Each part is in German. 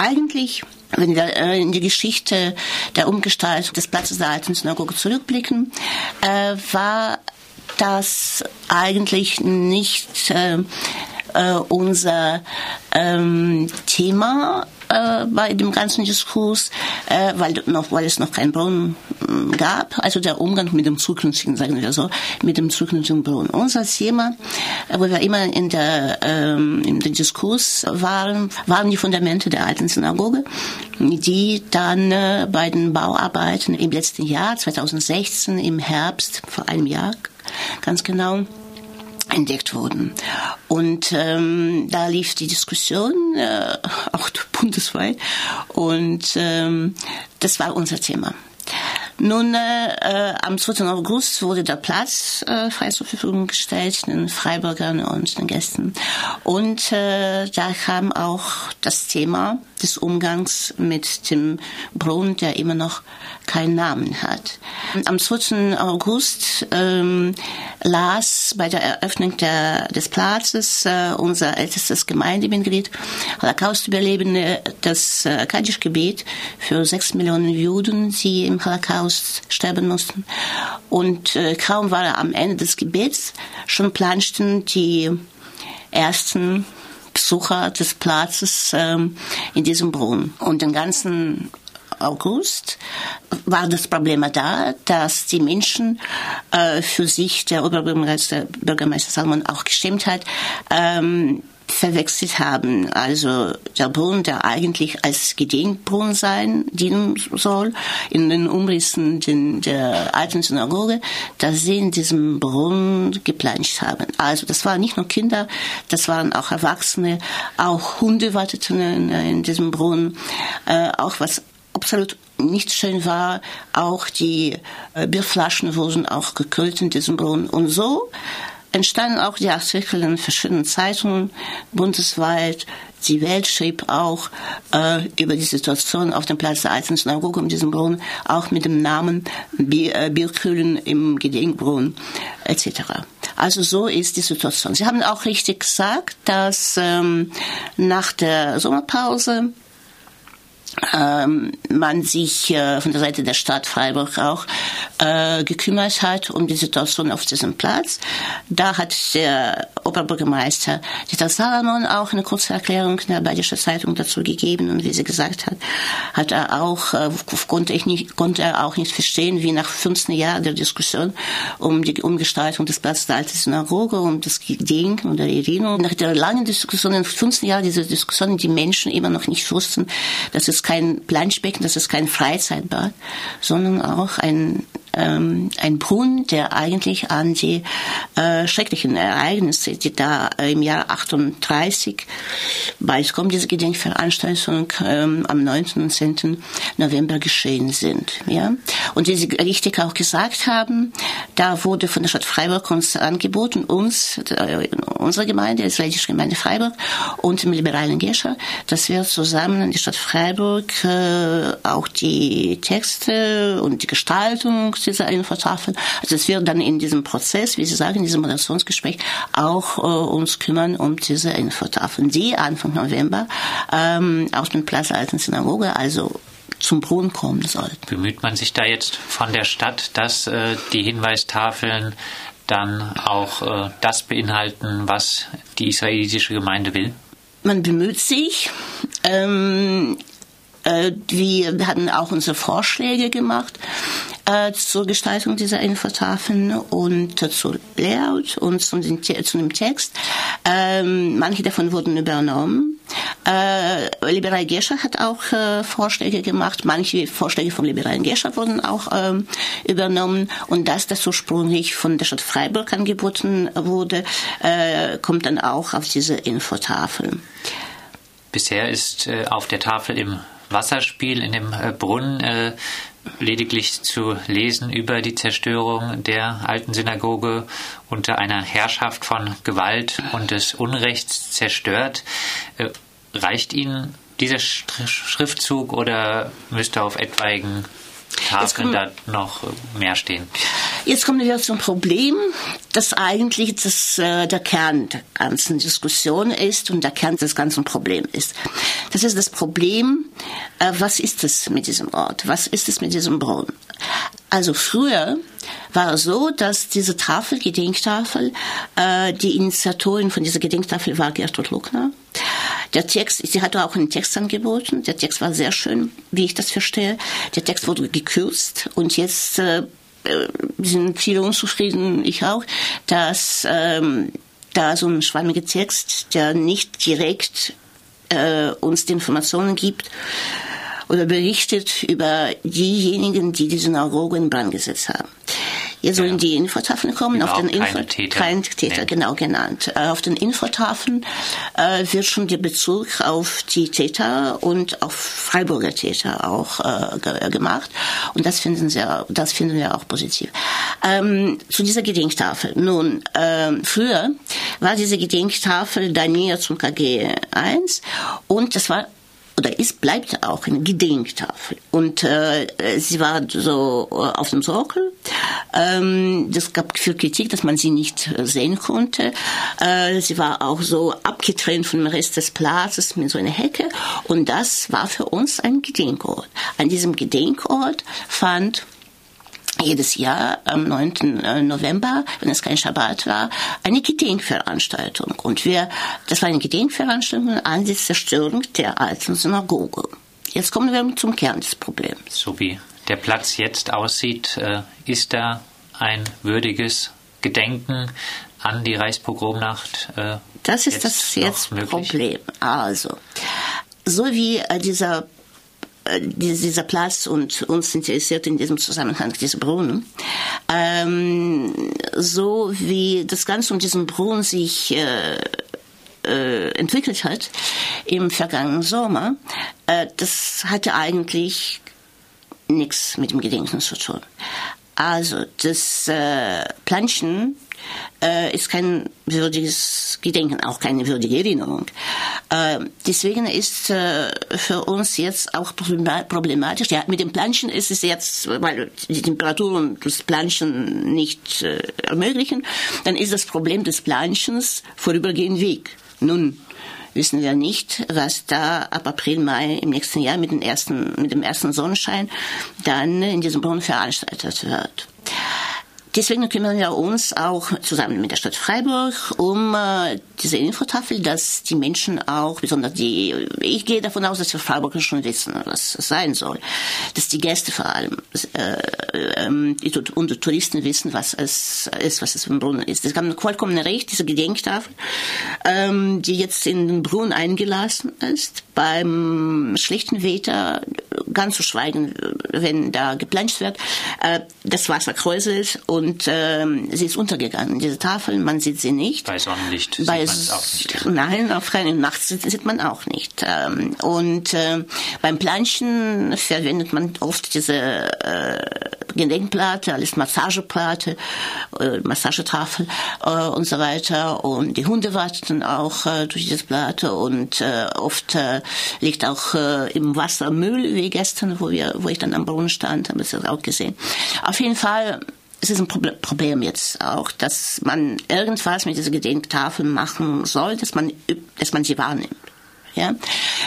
eigentlich wenn wir äh, in die Geschichte der Umgestaltung des Platzes der alten Synagoge zurückblicken, äh, war das eigentlich nicht äh, unser ähm, Thema äh, bei dem ganzen Diskurs, äh, weil, noch, weil es noch keinen Brunnen mm, gab, also der Umgang mit dem zukünftigen, sagen wir so, mit dem zukünftigen Brunnen. Unser Thema, äh, wo wir immer in der, ähm, in der Diskurs waren, waren die Fundamente der alten Synagoge, die dann äh, bei den Bauarbeiten im letzten Jahr, 2016, im Herbst, vor einem Jahr, ganz genau, entdeckt wurden. Und ähm, da lief die Diskussion, äh, auch bundesweit, und ähm, das war unser Thema. Nun, äh, am 2. August wurde der Platz äh, frei zur Verfügung gestellt, den Freiburgern und den Gästen. Und äh, da kam auch das Thema des Umgangs mit dem Brunnen, der immer noch keinen Namen hat. Am 2. August ähm, las bei der Eröffnung der, des Platzes äh, unser ältestes Gemeindemitglied, Holocaust-Überlebende, das äh, Kaddisch-Gebet für sechs Millionen Juden, die im Holocaust sterben mussten. Und äh, kaum war er am Ende des Gebets, schon planschten die ersten Besucher des Platzes ähm, in diesem Brunnen. Und den ganzen August war das Problem da, dass die Menschen äh, für sich, der Oberbürgermeister Bürgermeister Salmon auch gestimmt hat, ähm, verwechselt haben. Also der Brunnen, der eigentlich als Gedenkbrunnen sein, dienen soll, in den Umrissen den, der alten Synagoge, dass sie in diesem Brunnen geplanscht haben. Also das waren nicht nur Kinder, das waren auch Erwachsene, auch Hunde warteten in, in diesem Brunnen, äh, auch was absolut nicht schön war, auch die äh, Bierflaschen wurden auch gekühlt in diesem Brunnen. Und so entstanden auch die Artikel in verschiedenen Zeitungen bundesweit. Die Welt schrieb auch äh, über die Situation auf dem Platz der alten Synagoge um diesen Brunnen, auch mit dem Namen äh, Bierkühlen im Gedenkbrunnen etc. Also so ist die Situation. Sie haben auch richtig gesagt, dass ähm, nach der Sommerpause man sich äh, von der Seite der Stadt Freiburg auch äh, gekümmert hat um die Situation auf diesem Platz. Da hat der Oberbürgermeister Dieter Salomon auch eine kurze Erklärung in der Badische Zeitung dazu gegeben und wie sie gesagt hat, hat er auch äh, konnte ich nicht konnte er auch nicht verstehen, wie nach 15 Jahren der Diskussion um die Umgestaltung des Platzes der alten Synagoge um das und der Erinnerung nach der langen Diskussion in 15 Jahren dieser Diskussion die Menschen immer noch nicht wussten, dass es kein Planschbecken, das ist kein Freizeitbad, sondern auch ein ähm, ein Brunnen, der eigentlich an die äh, schrecklichen Ereignisse, die da im Jahr 38 bei es kommt diese Gedenkveranstaltung ähm, am 19. und 10. November geschehen sind. Ja? Und wie Sie richtig auch gesagt haben, da wurde von der Stadt Freiburg uns angeboten, uns, äh, unsere Gemeinde, die israelische Gemeinde Freiburg und dem liberalen Gescher, dass wir zusammen in die Stadt Freiburg äh, auch die Texte und die Gestaltung dieser Infotafeln. Also es wird dann in diesem Prozess, wie Sie sagen, in diesem Moderationsgespräch auch äh, uns kümmern um diese Infotafeln, die Anfang November ähm, aus dem Platz Alten Synagoge, also zum Brunnen kommen sollten. Bemüht man sich da jetzt von der Stadt, dass äh, die Hinweistafeln dann auch äh, das beinhalten, was die israelitische Gemeinde will? Man bemüht sich. Ähm, äh, wir hatten auch unsere Vorschläge gemacht äh, zur Gestaltung dieser Infotafeln und äh, zu Layout und zu, den, zu dem Text. Ähm, manche davon wurden übernommen. Äh, Liberal Gescher hat auch äh, Vorschläge gemacht. Manche Vorschläge vom Liberalen Gescher wurden auch ähm, übernommen. Und das, das ursprünglich von der Stadt Freiburg angeboten wurde, äh, kommt dann auch auf diese Infotafel. Bisher ist äh, auf der Tafel im Wasserspiel in dem äh, Brunnen äh, lediglich zu lesen über die Zerstörung der alten Synagoge unter einer Herrschaft von Gewalt und des Unrechts zerstört. Äh, reicht Ihnen dieser Schriftzug oder müsste auf etwaigen Tafeln da noch mehr stehen. Jetzt kommen wir zum Problem, das eigentlich das, äh, der Kern der ganzen Diskussion ist und der Kern des ganzen Problems ist. Das ist das Problem, äh, was ist es mit diesem Ort? Was ist es mit diesem Brunnen? Also früher war es so, dass diese Tafel, Gedenktafel, äh, die Initiatorin von dieser Gedenktafel war Gertrud Luckner. Der Text, sie hatte auch einen Text angeboten. Der Text war sehr schön, wie ich das verstehe. Der Text wurde gekürzt und jetzt äh, äh, sind viele unzufrieden, ich auch, dass ähm, da so ein schwammiger Text, der nicht direkt äh, uns die Informationen gibt oder berichtet über diejenigen, die die Synagoge in Brand gesetzt haben. Hier sollen ja. die Infotafeln kommen. Genau, auf den Info Täter. Kein Täter, genau genannt. Äh, auf den Infotafeln äh, wird schon der Bezug auf die Täter und auf Freiburger Täter auch äh, gemacht. Und das finden, wir, das finden wir auch positiv. Ähm, zu dieser Gedenktafel. Nun, ähm, früher war diese Gedenktafel da näher zum KG 1 und das war oder ist, bleibt auch eine Gedenktafel. Und äh, sie war so äh, auf dem Sockel. Ähm, das gab viel Kritik, dass man sie nicht äh, sehen konnte. Äh, sie war auch so abgetrennt vom Rest des Platzes mit so einer Hecke. Und das war für uns ein Gedenkort. An diesem Gedenkort fand jedes Jahr am 9. Äh, November, wenn es kein Schabbat war, eine Gedenkveranstaltung. Und wir, das war eine Gedenkveranstaltung an die Zerstörung der alten Synagoge. Jetzt kommen wir zum Kern des Problems. So wie der Platz jetzt aussieht, äh, ist da ein würdiges Gedenken an die Reichspogromnacht? Äh, das ist das jetzt Problem. Also, so wie dieser dieser Platz und uns interessiert in diesem Zusammenhang dieser Brunnen. Ähm, so wie das Ganze um diesen Brunnen sich äh, äh, entwickelt hat im vergangenen Sommer, äh, das hatte eigentlich nichts mit dem Gedenken zu tun. Also das äh, Planschen äh, ist kein würdiges Gedenken, auch keine würdige Erinnerung. Äh, deswegen ist äh, für uns jetzt auch problematisch. Ja, mit dem Planschen ist es jetzt, weil die Temperaturen des Planschen nicht äh, ermöglichen, dann ist das Problem des Planschens vorübergehend weg. Nun, wissen wir nicht, was da ab April, Mai im nächsten Jahr mit dem ersten, mit dem ersten Sonnenschein dann in diesem Brunnen veranstaltet wird. Deswegen kümmern wir uns auch zusammen mit der Stadt Freiburg um äh, diese Infotafel, dass die Menschen auch, besonders die, ich gehe davon aus, dass die Freiburger schon wissen, was es sein soll, dass die Gäste vor allem äh, ähm, die, und Touristen wissen, was es ist, was es im Brunnen ist. Es haben vollkommen recht, diese Gedenktafel, ähm, die jetzt in den Brunnen eingelassen ist, beim schlechten Wetter, ganz zu schweigen, wenn da geplanscht wird, äh, das Wasser kräuselt und äh, sie ist untergegangen. Diese Tafel, man sieht sie nicht. Bei Sonnenlicht Bei, sieht man auch nicht. Nein, auf keinen nachts sieht man auch nicht. Ähm, und äh, beim Planschen verwendet man oft diese äh, Gedenkplatte, alles Massageplatte, äh, Massagetafel und so weiter. Und die Hunde warten auch durch diese Platte und oft liegt auch im Wasser Müll, gestern, wo wir, wo ich dann am Brunnen stand, habe ich das auch gesehen. Auf jeden Fall es ist ein Problem jetzt auch, dass man irgendwas mit dieser Gedenktafel machen soll, dass man, dass man sie wahrnimmt. Ja?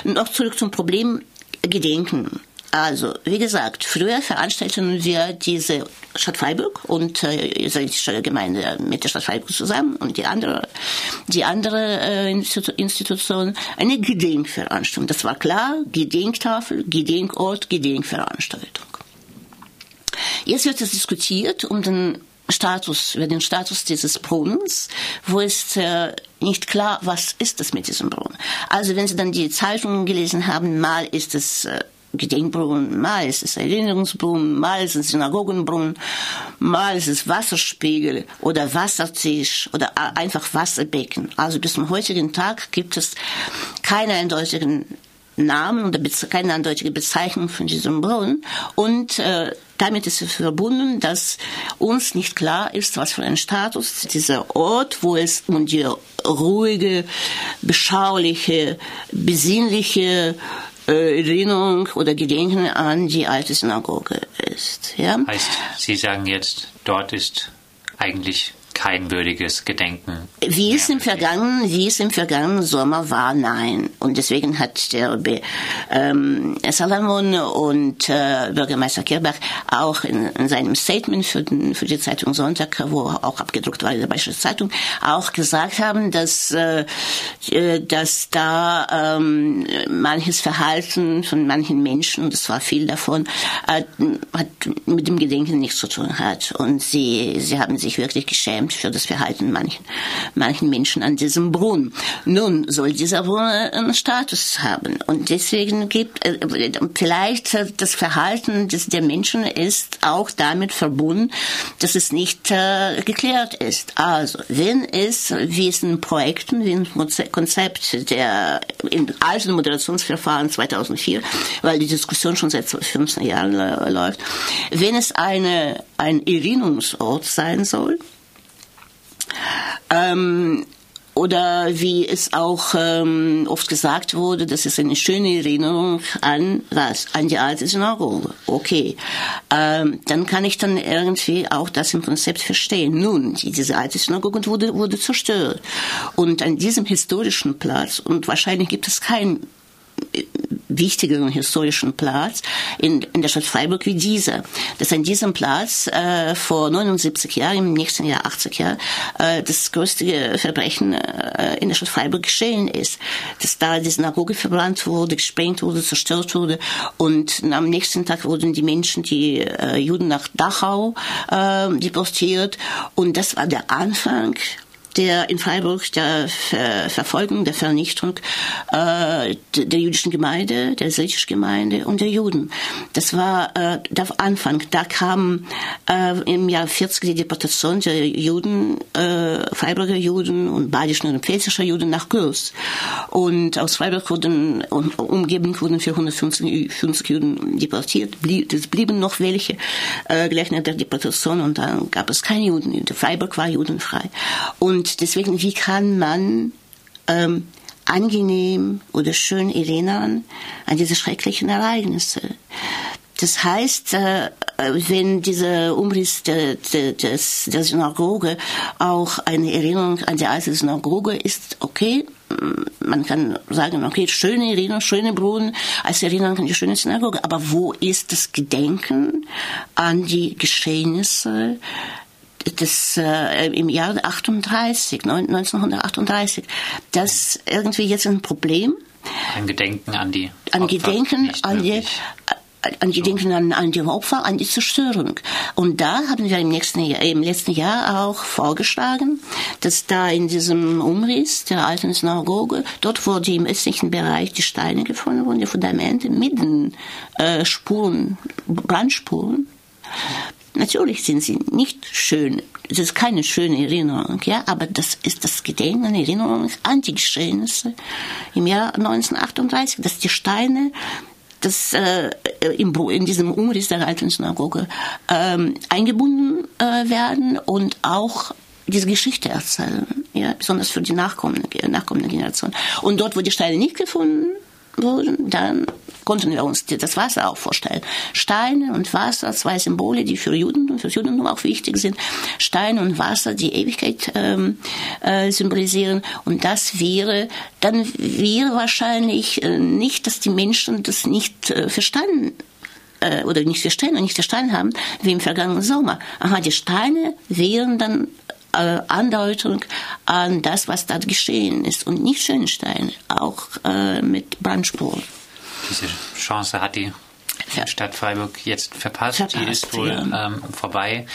Noch zurück zum Problem Gedenken. Also, wie gesagt, früher veranstalteten wir diese Stadt Freiburg und äh, die Gemeinde mit der Stadt Freiburg zusammen und die andere, die andere äh, Institution eine Gedenkveranstaltung. Das war klar, Gedenktafel, Gedenkort, Gedenkveranstaltung. Jetzt wird es diskutiert um den Status, über den Status dieses Brunnens, wo ist äh, nicht klar, was ist es mit diesem Brunnen. Also wenn Sie dann die Zeitungen gelesen haben, mal ist es äh, Gedenkbrunnen, mal ist es Erinnerungsbrunnen, mal ist es Synagogenbrunnen, mal ist es Wasserspiegel oder Wassertisch oder einfach Wasserbecken. Also bis zum heutigen Tag gibt es keine eindeutigen Namen oder keine eindeutige Bezeichnung von diesem Brunnen und äh, damit ist es verbunden, dass uns nicht klar ist, was für ein Status dieser Ort, wo es um die ruhige, beschauliche, besinnliche Erinnerung oder Gedenken an die alte Synagoge ist. Ja? Heißt, Sie sagen jetzt, dort ist eigentlich kein würdiges Gedenken. Wie es im vergangenen, wie es im vergangenen Sommer war, nein. Und deswegen hat der ähm, Salomon und äh, Bürgermeister Kirbach auch in, in seinem Statement für, den, für die Zeitung Sonntag, wo auch abgedruckt war in der Bayerische Zeitung, auch gesagt haben, dass, äh, äh, dass da ähm, manches Verhalten von manchen Menschen, und es war viel davon, äh, hat mit dem Gedenken nichts zu tun hat. Und sie, sie haben sich wirklich geschämt für das Verhalten manchen, manchen Menschen an diesem Brunnen. Nun soll dieser Brunnen einen Status haben und deswegen gibt äh, vielleicht das Verhalten des, der Menschen ist auch damit verbunden, dass es nicht äh, geklärt ist. Also wenn es wie es in Projekten, wie im Konzept der in alten Moderationsverfahren 2004, weil die Diskussion schon seit 15 Jahren äh, läuft, wenn es eine ein Erinnerungsort sein soll, ähm, oder wie es auch ähm, oft gesagt wurde, das ist eine schöne Erinnerung an was? An die alte Synagoge. Okay. Ähm, dann kann ich dann irgendwie auch das im Konzept verstehen. Nun, diese alte Synagoge wurde, wurde zerstört. Und an diesem historischen Platz, und wahrscheinlich gibt es keinen wichtigeren historischen Platz in, in der Stadt Freiburg wie dieser. Dass an diesem Platz äh, vor 79 Jahren, im nächsten Jahr 80 Jahre, äh, das größte Verbrechen äh, in der Stadt Freiburg geschehen ist. Dass da die Synagoge verbrannt wurde, gesprengt wurde, zerstört wurde und am nächsten Tag wurden die Menschen, die äh, Juden nach Dachau äh, deportiert und das war der Anfang der in Freiburg der Ver Verfolgung, der Vernichtung äh, der jüdischen Gemeinde, der israelischen Gemeinde und der Juden. Das war äh, der Anfang. Da kam äh, im Jahr 40 die Deportation der Juden, äh, Freiburger Juden und badischen und pfälzischer Juden nach Gürs. Und aus Freiburg wurden, um, umgeben wurden 450 50 Juden deportiert. Blieb, es blieben noch welche äh, gleich nach der Deportation und dann gab es keine Juden. Freiburg war judenfrei. Und und deswegen, wie kann man ähm, angenehm oder schön erinnern an diese schrecklichen Ereignisse? Das heißt, äh, wenn dieser Umriss der, der, der Synagoge auch eine Erinnerung an die alte Synagoge ist, okay, man kann sagen, okay, schöne Erinnerung, schöne Brunnen als Erinnerung an die schöne Synagoge, aber wo ist das Gedenken an die Geschehnisse das äh, im Jahr 38, 1938, das irgendwie jetzt ein Problem. Ein Gedenken an die Ein Gedenken an die äh, an Gedenken an, an die Opfer, an die Zerstörung. Und da haben wir im, nächsten Jahr, im letzten Jahr auch vorgeschlagen, dass da in diesem Umriss der alten Synagoge, dort wo die im östlichen Bereich die Steine gefunden wurden, die Fundamente mit den äh, Spuren, Brandspuren, Natürlich sind sie nicht schön. Es ist keine schöne Erinnerung, ja, aber das ist das Gedenken Erinnerung an die Geschehnisse im Jahr 1938, dass die Steine das äh, im, in diesem Umriss der alten Synagoge ähm, eingebunden äh, werden und auch diese Geschichte erzählen, ja, besonders für die nachkommende, nachkommende Generation. Und dort, wo die Steine nicht gefunden wurden, dann konnten wir uns das Wasser auch vorstellen. Steine und Wasser, zwei Symbole, die für Juden und für Judentum auch wichtig sind. Steine und Wasser, die Ewigkeit ähm, äh, symbolisieren. Und das wäre, dann wäre wahrscheinlich äh, nicht, dass die Menschen das nicht äh, verstanden äh, oder nicht verstehen und nicht verstanden haben, wie im vergangenen Sommer. Aha, die Steine wären dann äh, Andeutung an das, was dort geschehen ist und nicht schöne Steine, auch äh, mit Brandspuren diese Chance hat die. Stadt Freiburg jetzt verpasst. verpasst die ist wohl ja. ähm, vorbei.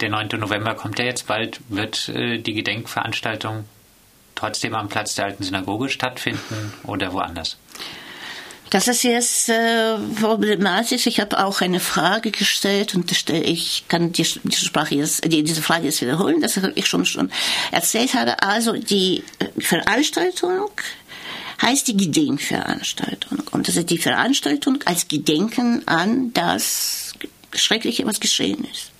Der 9. November kommt ja jetzt bald. Wird äh, die Gedenkveranstaltung trotzdem am Platz der alten Synagoge stattfinden oder woanders? Das ist jetzt äh, problematisch. Ich habe auch eine Frage gestellt und ich kann die, diese, Sprache jetzt, die, diese Frage jetzt wiederholen, das ich schon schon erzählt habe. Also die Veranstaltung heißt die Gedenkveranstaltung. Und das ist die Veranstaltung als Gedenken an das Schreckliche, was geschehen ist.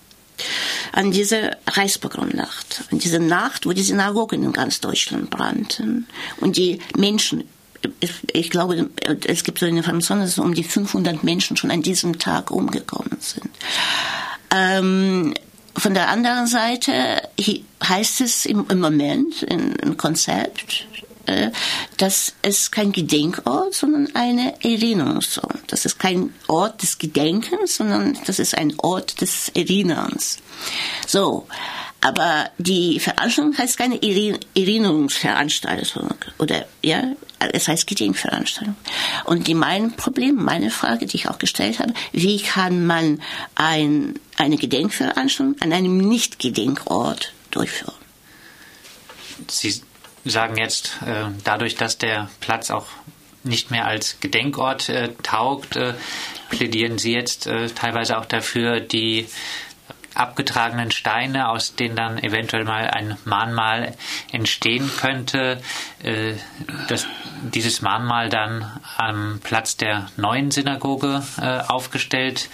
An diese Reichspogromnacht, an diese Nacht, wo die Synagogen in ganz Deutschland brannten und die Menschen ich glaube, es gibt so eine Information, dass um die 500 Menschen schon an diesem Tag umgekommen sind. Ähm, von der anderen Seite heißt es im, im Moment im Konzept, äh, dass es kein Gedenkort, sondern eine Erinnerungsort. Das ist kein Ort des Gedenkens, sondern das ist ein Ort des Erinnerns. So. Aber die Veranstaltung heißt keine Erinnerungsveranstaltung oder ja, es heißt Gedenkveranstaltung. Und die mein Problem, meine Frage, die ich auch gestellt habe, wie kann man ein, eine Gedenkveranstaltung an einem Nicht-Gedenkort durchführen? Sie sagen jetzt, äh, dadurch, dass der Platz auch nicht mehr als Gedenkort äh, taugt, äh, plädieren Sie jetzt teilweise auch dafür, die abgetragenen Steine, aus denen dann eventuell mal ein Mahnmal entstehen könnte, äh, dass dieses Mahnmal dann am Platz der neuen Synagoge äh, aufgestellt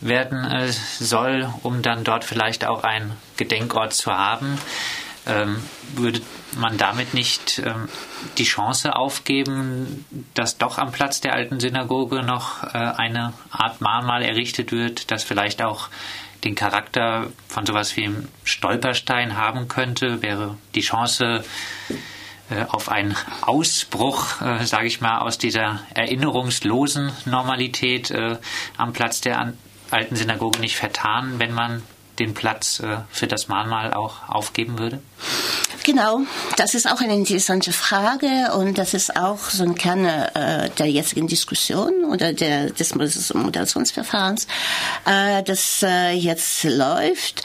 werden äh, soll, um dann dort vielleicht auch einen Gedenkort zu haben. Ähm, würde man damit nicht ähm, die Chance aufgeben, dass doch am Platz der alten Synagoge noch äh, eine Art Mahnmal errichtet wird, das vielleicht auch den Charakter von sowas wie einem Stolperstein haben könnte, wäre die Chance äh, auf einen Ausbruch, äh, sage ich mal, aus dieser erinnerungslosen Normalität äh, am Platz der alten Synagoge nicht vertan, wenn man den Platz äh, für das Mahnmal auch aufgeben würde? Genau, das ist auch eine interessante Frage und das ist auch so ein Kern äh, der jetzigen Diskussion oder der, des Moderationsverfahrens, äh, das äh, jetzt läuft,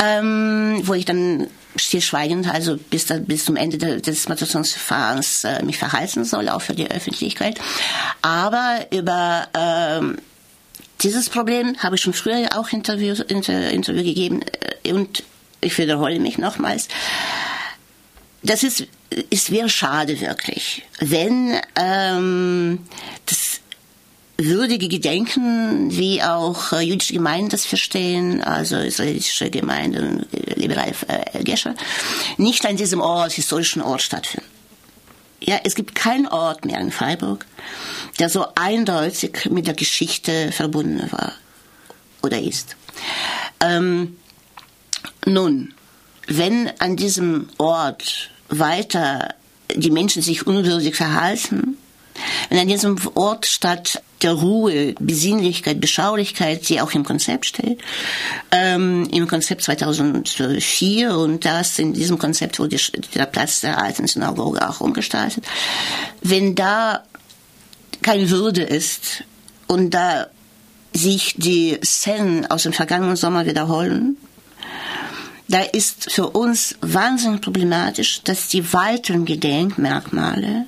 ähm, wo ich dann stillschweigend, also bis, bis zum Ende des Moderationsverfahrens äh, mich verhalten soll, auch für die Öffentlichkeit. Aber über ähm, dieses Problem habe ich schon früher auch Interview, Inter, Interview gegeben äh, und ich wiederhole mich nochmals. Das ist, es wäre schade wirklich, wenn ähm, das würdige Gedenken, wie auch äh, jüdische Gemeinden das verstehen, also israelische Gemeinden, äh, liberale äh, Gescher, nicht an diesem Ort, historischen Ort stattfinden. Ja, es gibt keinen Ort mehr in Freiburg, der so eindeutig mit der Geschichte verbunden war oder ist. Ähm, nun, wenn an diesem Ort weiter die Menschen sich unwürdig verhalten, wenn an diesem Ort statt der Ruhe, Besinnlichkeit, Beschaulichkeit, die auch im Konzept steht, ähm, im Konzept 2004 und das in diesem Konzept wurde der Platz der alten Synagoge auch umgestaltet, wenn da keine Würde ist und da sich die Szenen aus dem vergangenen Sommer wiederholen, da ist für uns wahnsinnig problematisch, dass die weiteren Gedenkmerkmale,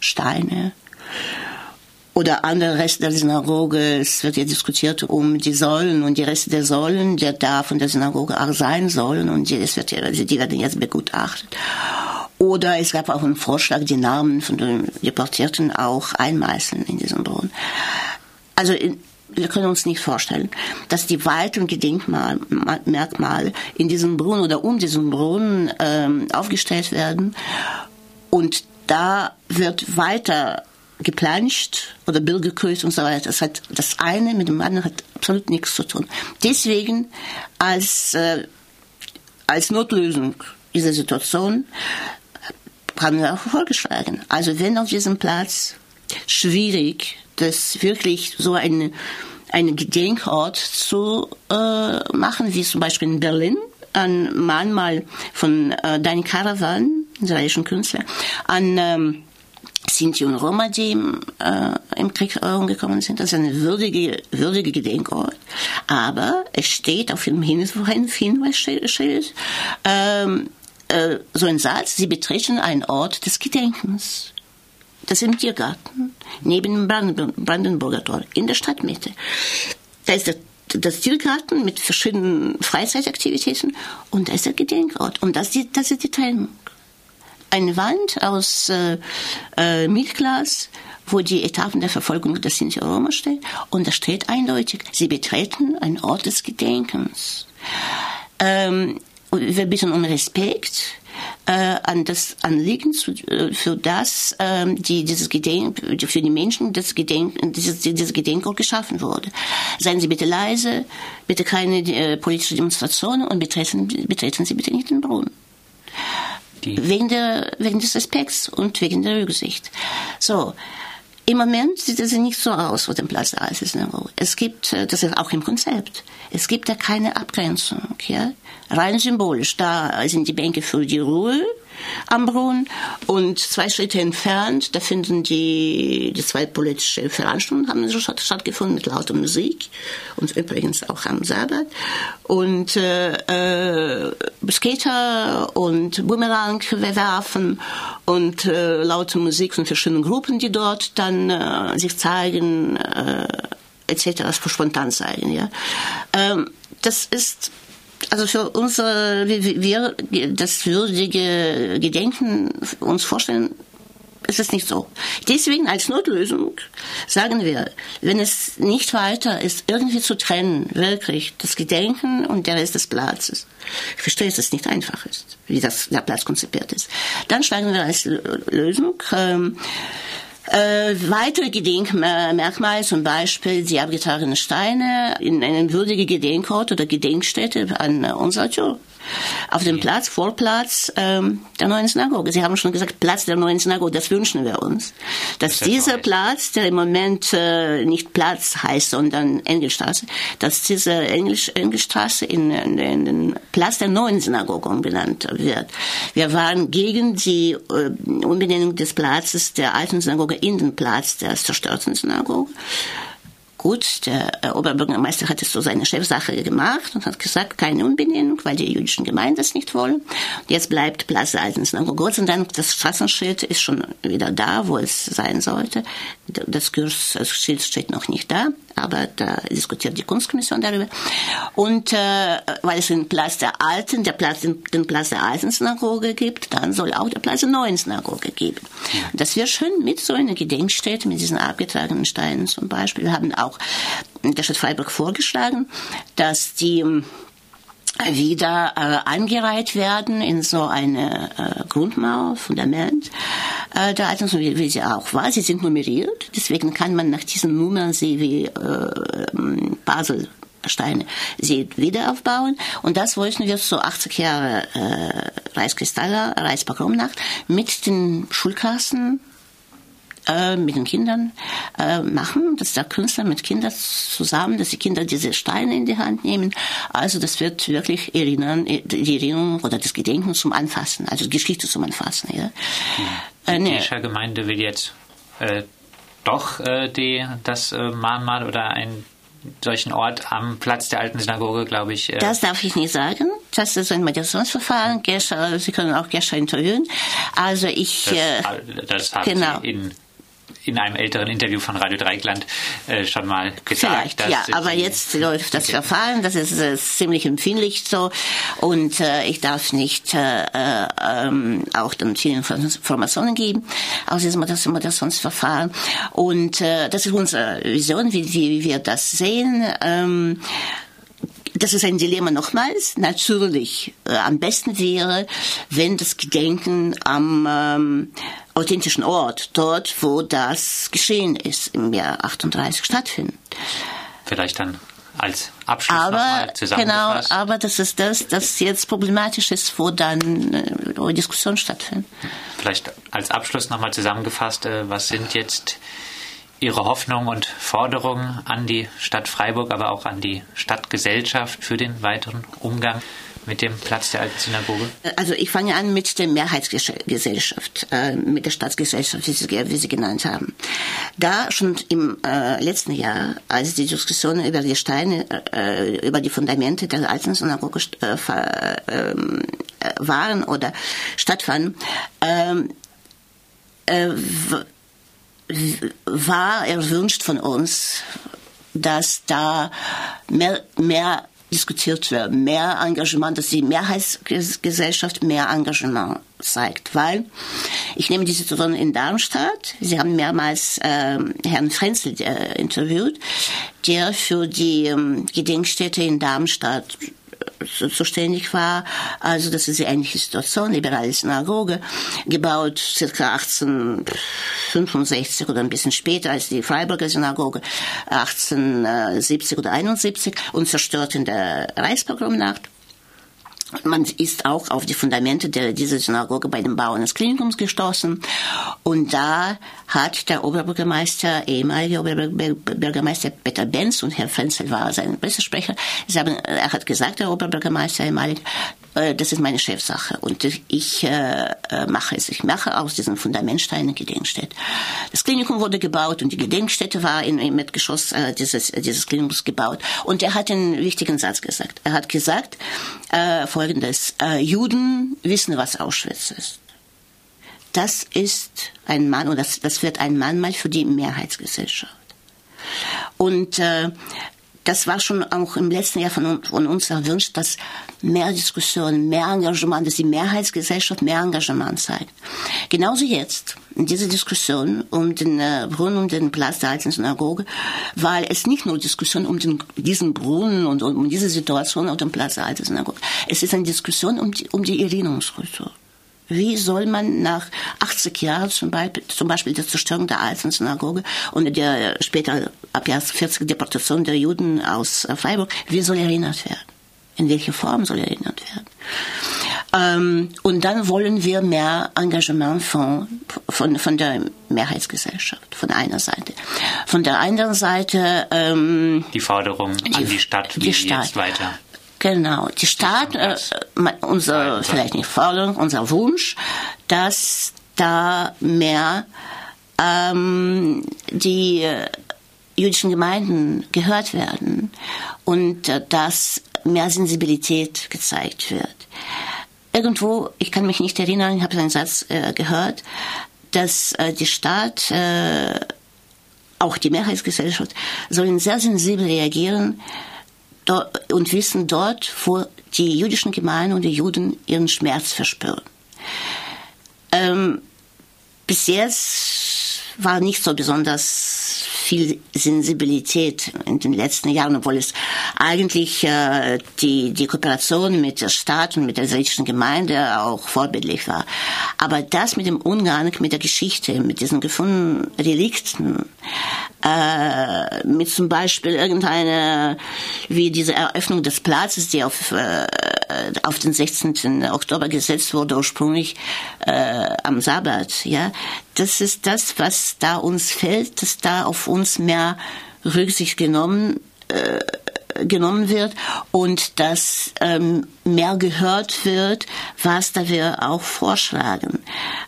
Steine oder andere Reste der Synagoge, es wird ja diskutiert um die Säulen und die Reste der Säulen, der da von der Synagoge auch sein sollen und es wird ja, also die werden jetzt begutachtet. Oder es gab auch einen Vorschlag, die Namen von den Deportierten auch einmeißeln in diesem Brunnen. Also in, wir können uns nicht vorstellen, dass die weiteren Gedenkmerkmale in diesem Brunnen oder um diesen Brunnen ähm, aufgestellt werden und da wird weiter geplanscht oder geküsst und so weiter. Das hat das eine mit dem anderen hat absolut nichts zu tun. Deswegen als äh, als Notlösung dieser Situation haben wir auch vorgeschlagen. Also wenn auf diesem Platz schwierig, das wirklich so ein einen Gedenkort zu äh, machen, wie zum Beispiel in Berlin, ein Mahnmal von äh, Dani Caravan, israelischen Künstler, an ähm, Sinti und Roma, die im, äh, im Krieg umgekommen sind. Das ist ein würdige, würdige Gedenkort. Aber es steht auf dem Hinweisschild ähm, äh, so ein Satz, sie betreten einen Ort des Gedenkens. Das ist im Tiergarten, neben dem Brandenburger Tor, in der Stadtmitte. Da ist der, das Tiergarten mit verschiedenen Freizeitaktivitäten und da ist der Gedenkort. Und das, das ist die Trennung. Eine Wand aus äh, äh, Milchglas, wo die Etappen der Verfolgung des Sinti Roma stehen. Und da steht eindeutig, sie betreten einen Ort des Gedenkens. Ähm, wir bitten um Respekt äh, an das Anliegen, zu, äh, für das ähm, die, dieses Gedenk, für die Menschen das Gedenk, dieses, dieses Gedenkort geschaffen wurde. Seien Sie bitte leise, bitte keine äh, politische Demonstrationen und betreten, betreten Sie bitte nicht den Brunnen. Die. Wegen, der, wegen des Respekts und wegen der Rücksicht. So, im Moment sieht es nicht so aus vor dem Platz der Alten Es gibt, äh, das ist auch im Konzept, es gibt ja keine Abgrenzung. Ja? Rein symbolisch, da sind die Bänke für die Ruhe am Brunnen und zwei Schritte entfernt, da finden die, die zwei politische Veranstaltungen haben stattgefunden mit lauter Musik und übrigens auch am Sabbat und äh, äh, Skater und Boomerang werfen und äh, laute Musik von verschiedenen Gruppen, die dort dann äh, sich zeigen äh, etc. spontan zeigen. Ja, ähm, das ist also für unsere, wir das würdige Gedenken uns vorstellen, ist es nicht so. Deswegen als Notlösung sagen wir, wenn es nicht weiter ist, irgendwie zu trennen, wirklich das Gedenken und der Rest des Platzes. Ich verstehe, dass es nicht einfach ist, wie das der Platz konzipiert ist. Dann schlagen wir als Lösung ähm, äh, weitere Gedenkmerkmale, zum Beispiel die abgetragenen Steine in einem würdigen Gedenkort oder Gedenkstätte an unserer Tür auf dem Platz, Vorplatz ähm, der neuen Synagoge. Sie haben schon gesagt, Platz der neuen Synagoge, das wünschen wir uns. Dass das dieser Platz, der im Moment äh, nicht Platz heißt, sondern Engelstraße, dass diese Englisch, Engelstraße in, in, in den Platz der neuen Synagoge umbenannt wird. Wir waren gegen die äh, Umbenennung des Platzes der alten Synagoge in den Platz der zerstörten Synagoge. Gut, der äh, Oberbürgermeister hat es so seine Chefsache gemacht und hat gesagt, keine Umbenennung, weil die jüdischen Gemeinden das nicht wollen. Jetzt bleibt Platz der alten Synagoge. Gott sei Dank, das Straßenschild ist schon wieder da, wo es sein sollte. Das Kursschild steht noch nicht da aber da diskutiert die Kunstkommission darüber. Und äh, weil es den Platz der alten, der Platz, den, Platz der alten Synagoge gibt, dann soll auch der Platz der neuen Synagoge geben. Das wäre schön mit so einer Gedenkstätte, mit diesen abgetragenen Steinen zum Beispiel. Wir haben auch der Stadt Freiburg vorgeschlagen, dass die wieder äh, eingereiht werden in so eine äh, Grundmauer, Fundament äh, der Alten, wie, wie sie auch war. Sie sind nummeriert, deswegen kann man nach diesen Nummern sie wie äh, Basel Steine sie wieder aufbauen. Und das wollten wir so 80 Jahre äh, Reichskristalle, Reichspogromnacht mit den Schulkassen äh, mit den Kindern äh, machen, dass der Künstler mit Kindern zusammen, dass die Kinder diese Steine in die Hand nehmen. Also das wird wirklich erinnern, die Erinnerung oder das Gedenken zum Anfassen, also Geschichte zum Anfassen. Ja. Die äh, ne. Gemeinde will jetzt äh, doch äh, die, das äh, Mahnmal oder ein solchen Ort am Platz der alten Synagoge, glaube ich. Äh das darf ich nicht sagen. Das ist ein Mediationsverfahren. Gescher, Sie können auch Gescher interviewen. Also ich. Das, äh, das haben genau. Sie in in einem älteren Interview von Radio Dreikland äh, schon mal gesagt. Vielleicht, ja, aber jetzt läuft das Verfahren, das ist äh, ziemlich empfindlich so und äh, ich darf nicht äh, ähm, auch dann viele Informationen geben aus diesem Moderationsverfahren und äh, das ist unsere Vision, wie, wie wir das sehen. Ähm, das ist ein Dilemma nochmals. Natürlich, äh, am besten wäre, wenn das Gedenken am ähm, authentischen Ort, dort, wo das geschehen ist, im Jahr 38 stattfindet. Vielleicht dann als Abschluss aber, Genau, aber das ist das, das jetzt problematisch ist, wo dann äh, Diskussion stattfindet. Vielleicht als Abschluss nochmal zusammengefasst, äh, was sind jetzt Ihre Hoffnungen und Forderungen an die Stadt Freiburg, aber auch an die Stadtgesellschaft für den weiteren Umgang mit dem Platz der alten Synagoge? Also ich fange an mit der Mehrheitsgesellschaft, äh, mit der Stadtgesellschaft, wie Sie, wie Sie genannt haben. Da schon im äh, letzten Jahr, als die Diskussionen über die Steine, äh, über die Fundamente der alten Synagoge äh, ähm, äh, waren oder stattfanden, ähm, äh, war erwünscht von uns, dass da mehr, mehr diskutiert wird, mehr Engagement, dass die Mehrheitsgesellschaft mehr Engagement zeigt. Weil ich nehme die Situation in Darmstadt. Sie haben mehrmals äh, Herrn Frenzel äh, interviewt, der für die ähm, Gedenkstätte in Darmstadt zuständig war. Also das ist eine ähnliche Situation, liberale Synagoge, gebaut circa 1865 oder ein bisschen später als die Freiburger Synagoge, 1870 oder 71 und zerstört in der Reichspogromnacht. Man ist auch auf die Fundamente der, dieser Synagoge bei den Bauern des Klinikums gestoßen. Und da hat der Oberbürgermeister, ehemalige Oberbürgermeister Peter Benz und Herr Frenzel war sein Pressesprecher, haben, er hat gesagt, der Oberbürgermeister ehemalig, das ist meine Chefsache und ich äh, äh, mache es. Ich mache aus diesen Fundamentsteinen Gedenkstätte. Das Klinikum wurde gebaut und die Gedenkstätte war in, im Erdgeschoss äh, dieses, dieses Klinikums gebaut. Und er hat einen wichtigen Satz gesagt. Er hat gesagt äh, folgendes, äh, Juden wissen, was Auschwitz ist. Das ist ein Mann, oder das, das wird ein Mahnmal für die Mehrheitsgesellschaft. Und äh, das war schon auch im letzten Jahr von, von uns erwünscht, dass mehr Diskussion, mehr Engagement, dass die Mehrheitsgesellschaft mehr Engagement zeigt. Genauso jetzt, in dieser Diskussion um den äh, Brunnen und den Platz der alten Synagoge, weil es nicht nur Diskussion um den, diesen Brunnen und um diese Situation auf dem Platz der alten Synagoge. Es ist eine Diskussion um die, um die Erinnerungskultur. Wie soll man nach 80 Jahren zum Beispiel, zum Beispiel der Zerstörung der alten Synagoge und der später ab Jahr 40 Deportation der Juden aus Freiburg, wie soll erinnert werden? In welcher Form soll erinnert werden? Ähm, und dann wollen wir mehr Engagement von, von, von der Mehrheitsgesellschaft, von einer Seite. Von der anderen Seite ähm, die Forderung die, an die Stadt, wie die Stadt. jetzt weiter Genau, die Stadt, äh, unser, vielleicht nicht Forderung, unser Wunsch, dass da mehr ähm, die äh, jüdischen Gemeinden gehört werden und äh, dass mehr Sensibilität gezeigt wird. Irgendwo, ich kann mich nicht erinnern, ich habe einen Satz äh, gehört, dass äh, die Stadt, äh, auch die Mehrheitsgesellschaft, sollen sehr sensibel reagieren, und wissen dort, wo die jüdischen Gemeinden und die Juden ihren Schmerz verspüren. Ähm, bis jetzt war nicht so besonders viel Sensibilität in den letzten Jahren, obwohl es eigentlich äh, die, die Kooperation mit der Staat und mit der israelischen Gemeinde auch vorbildlich war. Aber das mit dem Umgang mit der Geschichte, mit diesen gefundenen Relikten, äh, mit zum Beispiel irgendeine, wie diese Eröffnung des Platzes, die auf, äh, auf den 16. Oktober gesetzt wurde, ursprünglich äh, am Sabbat, ja, das ist das, was da uns fällt, dass da auf uns mehr Rücksicht genommen äh, genommen wird und dass ähm, mehr gehört wird, was da wir auch vorschlagen.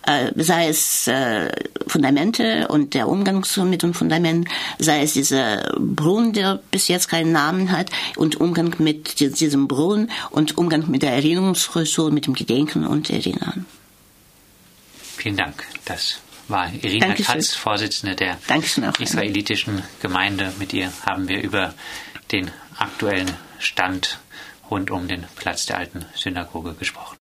Äh, sei es äh, Fundamente und der Umgang mit den Fundamenten, sei es dieser Brunnen, der bis jetzt keinen Namen hat, und Umgang mit diesem Brunnen und Umgang mit der Erinnerungskultur, mit dem Gedenken und Erinnern. Vielen Dank. Das war Irina Dankeschön. Katz, Vorsitzende der israelitischen Gemeinde. Mit ihr haben wir über den aktuellen Stand rund um den Platz der alten Synagoge gesprochen.